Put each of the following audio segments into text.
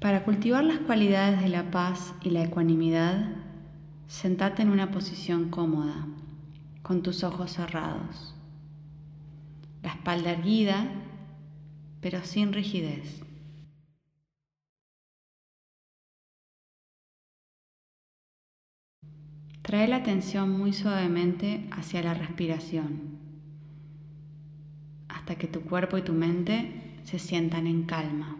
Para cultivar las cualidades de la paz y la ecuanimidad, sentate en una posición cómoda, con tus ojos cerrados, la espalda erguida, pero sin rigidez. Trae la atención muy suavemente hacia la respiración, hasta que tu cuerpo y tu mente se sientan en calma.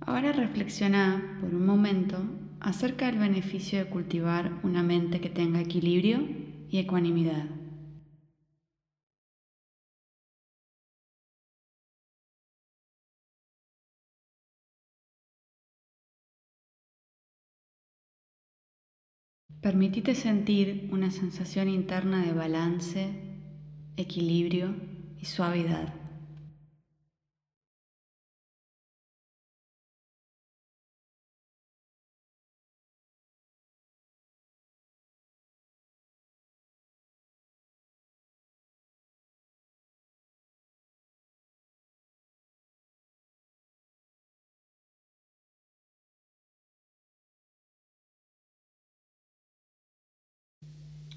Ahora reflexiona por un momento acerca del beneficio de cultivar una mente que tenga equilibrio y ecuanimidad. Permitite sentir una sensación interna de balance, equilibrio y suavidad.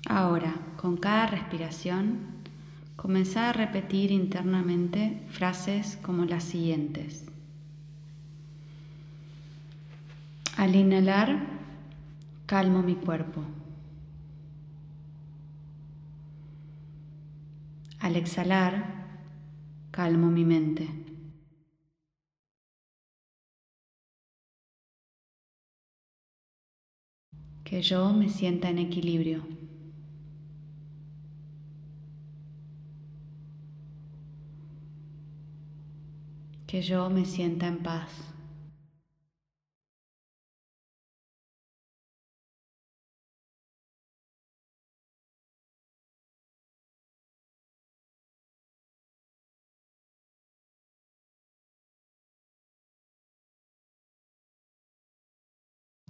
Ahora, con cada respiración, comenzá a repetir internamente frases como las siguientes. Al inhalar, calmo mi cuerpo. Al exhalar, calmo mi mente. Que yo me sienta en equilibrio. Que yo me sienta en paz.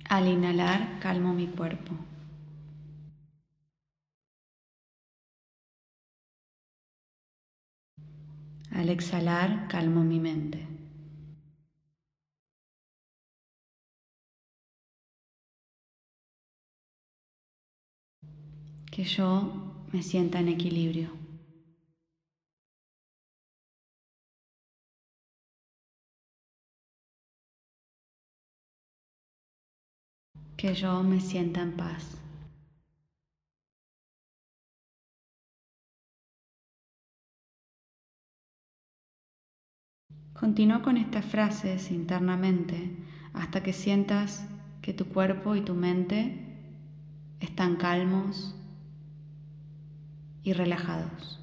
Al inhalar, calmo mi cuerpo. Al exhalar, calmo mi mente. Que yo me sienta en equilibrio. Que yo me sienta en paz. Continúa con estas frases internamente hasta que sientas que tu cuerpo y tu mente están calmos y relajados.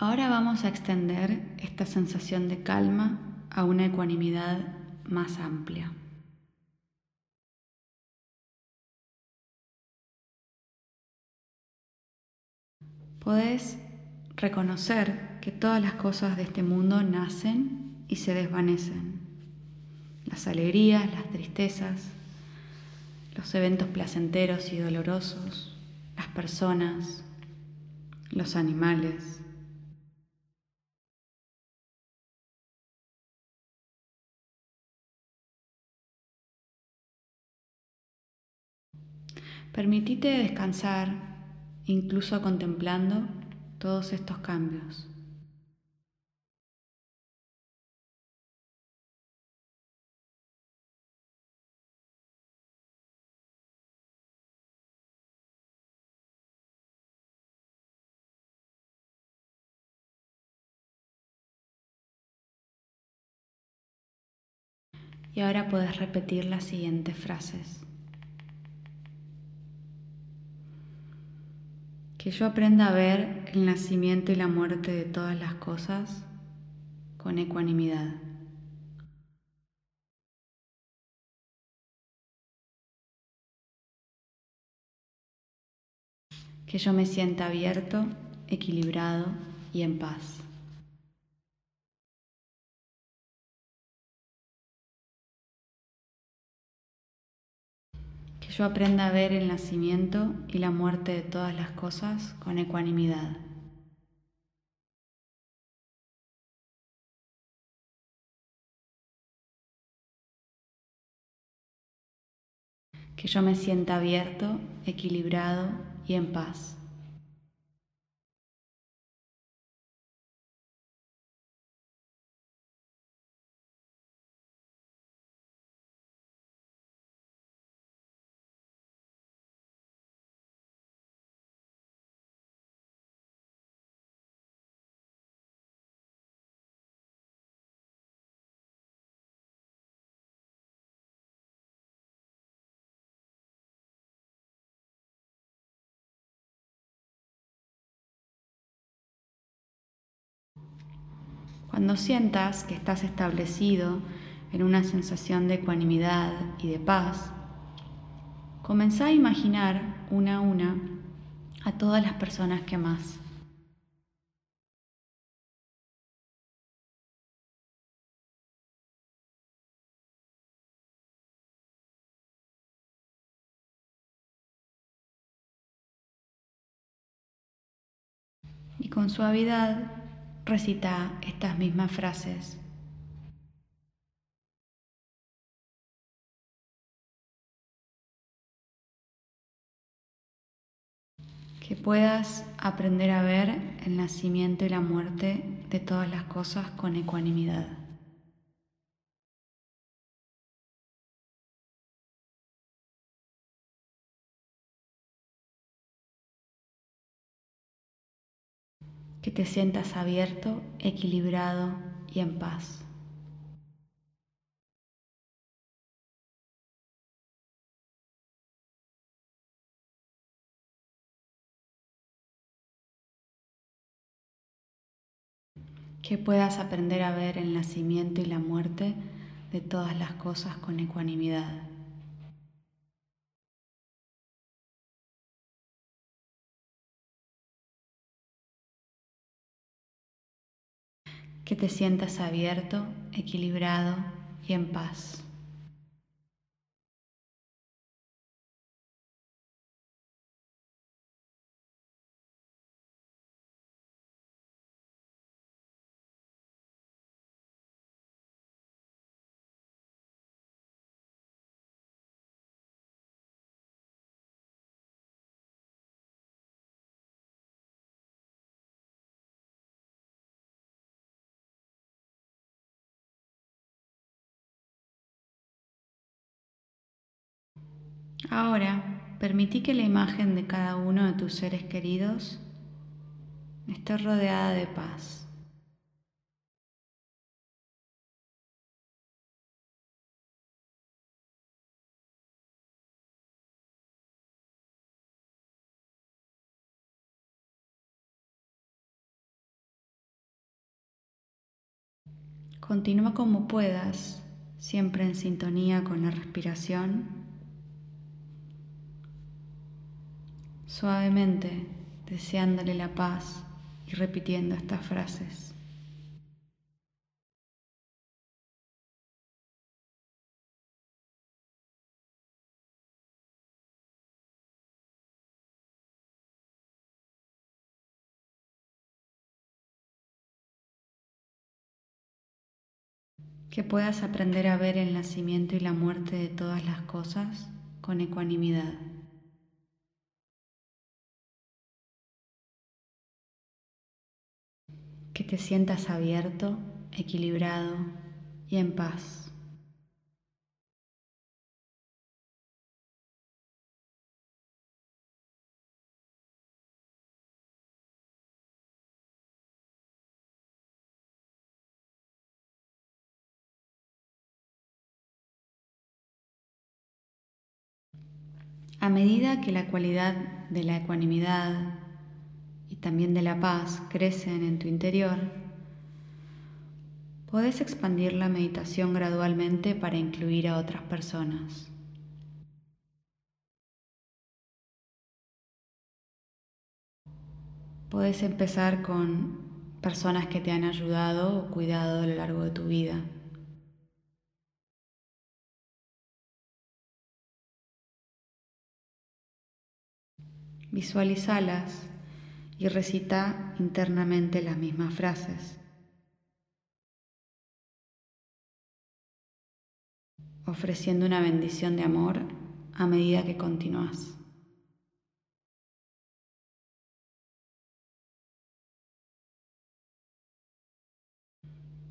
Ahora vamos a extender esta sensación de calma a una ecuanimidad más amplia. Podés reconocer que todas las cosas de este mundo nacen y se desvanecen. Las alegrías, las tristezas, los eventos placenteros y dolorosos, las personas, los animales. Permitite descansar incluso contemplando todos estos cambios. Y ahora puedes repetir las siguientes frases. Que yo aprenda a ver el nacimiento y la muerte de todas las cosas con ecuanimidad. Que yo me sienta abierto, equilibrado y en paz. Yo aprenda a ver el nacimiento y la muerte de todas las cosas con ecuanimidad. Que yo me sienta abierto, equilibrado y en paz. Cuando sientas que estás establecido en una sensación de ecuanimidad y de paz, comenzá a imaginar una a una a todas las personas que amas. Y con suavidad recita estas mismas frases. Que puedas aprender a ver el nacimiento y la muerte de todas las cosas con ecuanimidad. Que te sientas abierto, equilibrado y en paz. Que puedas aprender a ver el nacimiento y la muerte de todas las cosas con ecuanimidad. Que te sientas abierto, equilibrado y en paz. Ahora, permití que la imagen de cada uno de tus seres queridos esté rodeada de paz. Continúa como puedas, siempre en sintonía con la respiración. Suavemente, deseándole la paz y repitiendo estas frases. que puedas aprender a ver el nacimiento y la muerte de todas las cosas con ecuanimidad. Que te sientas abierto, equilibrado y en paz. A medida que la cualidad de la ecuanimidad y también de la paz crecen en tu interior, puedes expandir la meditación gradualmente para incluir a otras personas. Puedes empezar con personas que te han ayudado o cuidado a lo largo de tu vida. Visualizalas y recita internamente las mismas frases. ofreciendo una bendición de amor a medida que continúas.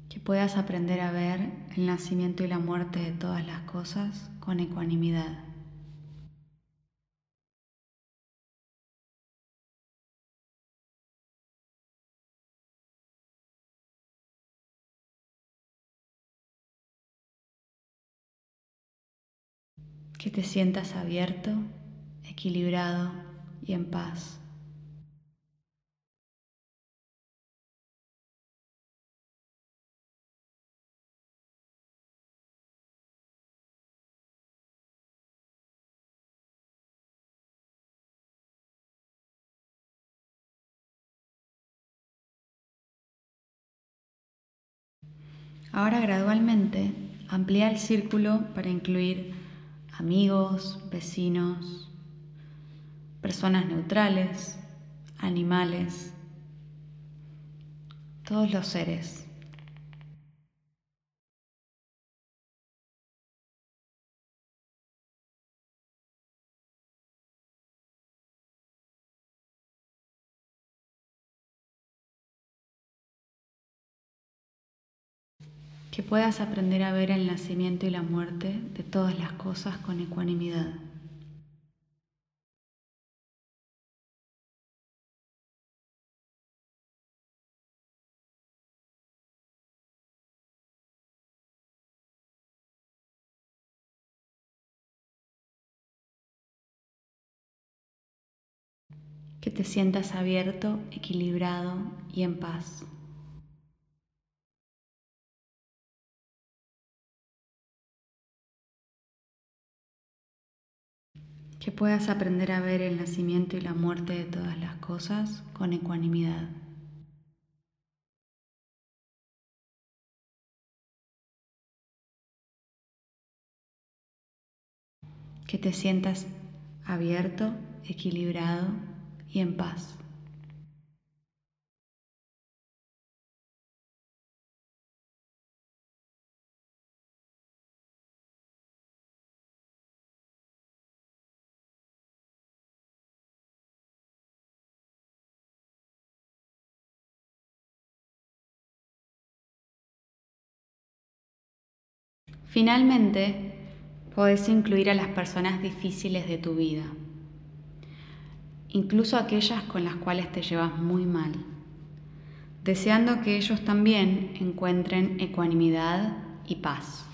Que puedas aprender a ver el nacimiento y la muerte de todas las cosas con ecuanimidad. Que te sientas abierto, equilibrado y en paz. Ahora gradualmente amplía el círculo para incluir amigos, vecinos, personas neutrales, animales, todos los seres. Que puedas aprender a ver el nacimiento y la muerte de todas las cosas con ecuanimidad. Que te sientas abierto, equilibrado y en paz. Que puedas aprender a ver el nacimiento y la muerte de todas las cosas con ecuanimidad. Que te sientas abierto, equilibrado y en paz. Finalmente, puedes incluir a las personas difíciles de tu vida, incluso aquellas con las cuales te llevas muy mal, deseando que ellos también encuentren ecuanimidad y paz.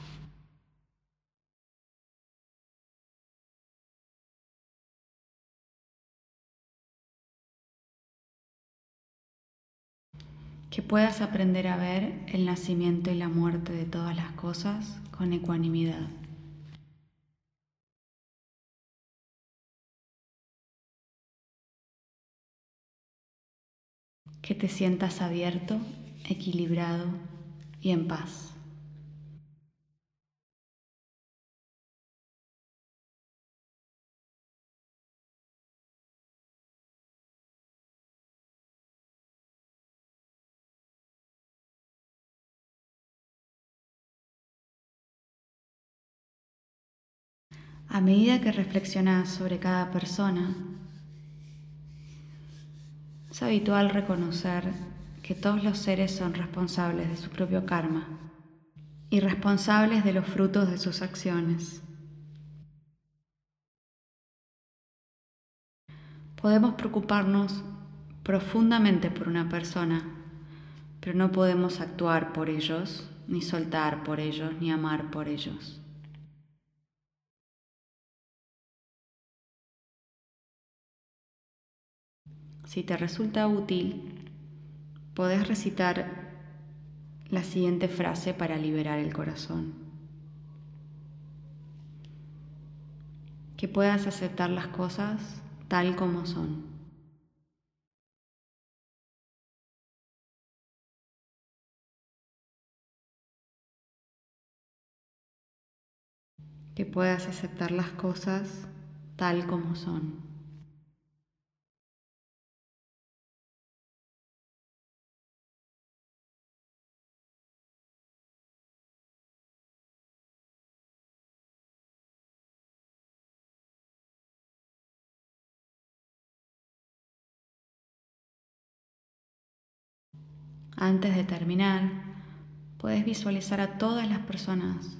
Que puedas aprender a ver el nacimiento y la muerte de todas las cosas con ecuanimidad. Que te sientas abierto, equilibrado y en paz. A medida que reflexionas sobre cada persona, es habitual reconocer que todos los seres son responsables de su propio karma y responsables de los frutos de sus acciones. Podemos preocuparnos profundamente por una persona, pero no podemos actuar por ellos, ni soltar por ellos, ni amar por ellos. Si te resulta útil, podés recitar la siguiente frase para liberar el corazón. Que puedas aceptar las cosas tal como son. Que puedas aceptar las cosas tal como son. Antes de terminar, puedes visualizar a todas las personas,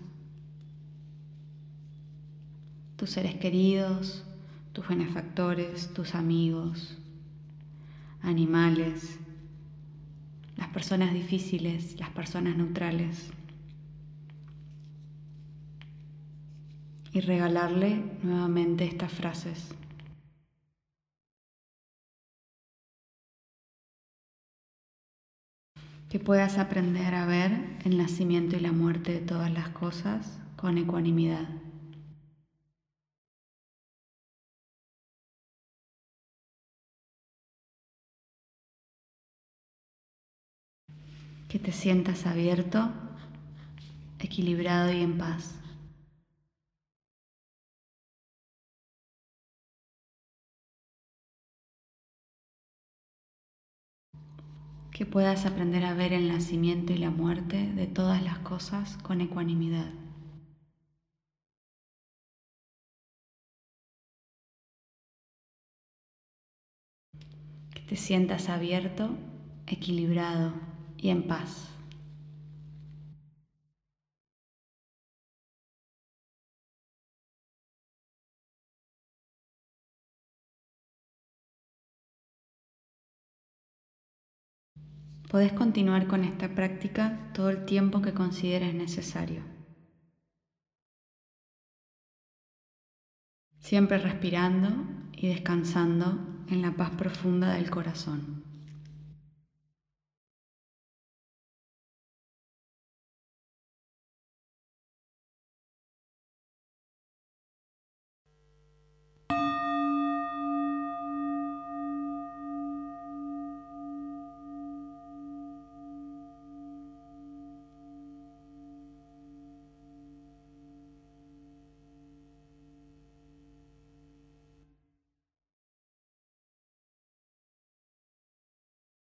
tus seres queridos, tus benefactores, tus amigos, animales, las personas difíciles, las personas neutrales. Y regalarle nuevamente estas frases. Que puedas aprender a ver el nacimiento y la muerte de todas las cosas con ecuanimidad. Que te sientas abierto, equilibrado y en paz. Que puedas aprender a ver el nacimiento y la muerte de todas las cosas con ecuanimidad. Que te sientas abierto, equilibrado y en paz. Podés continuar con esta práctica todo el tiempo que consideres necesario. Siempre respirando y descansando en la paz profunda del corazón.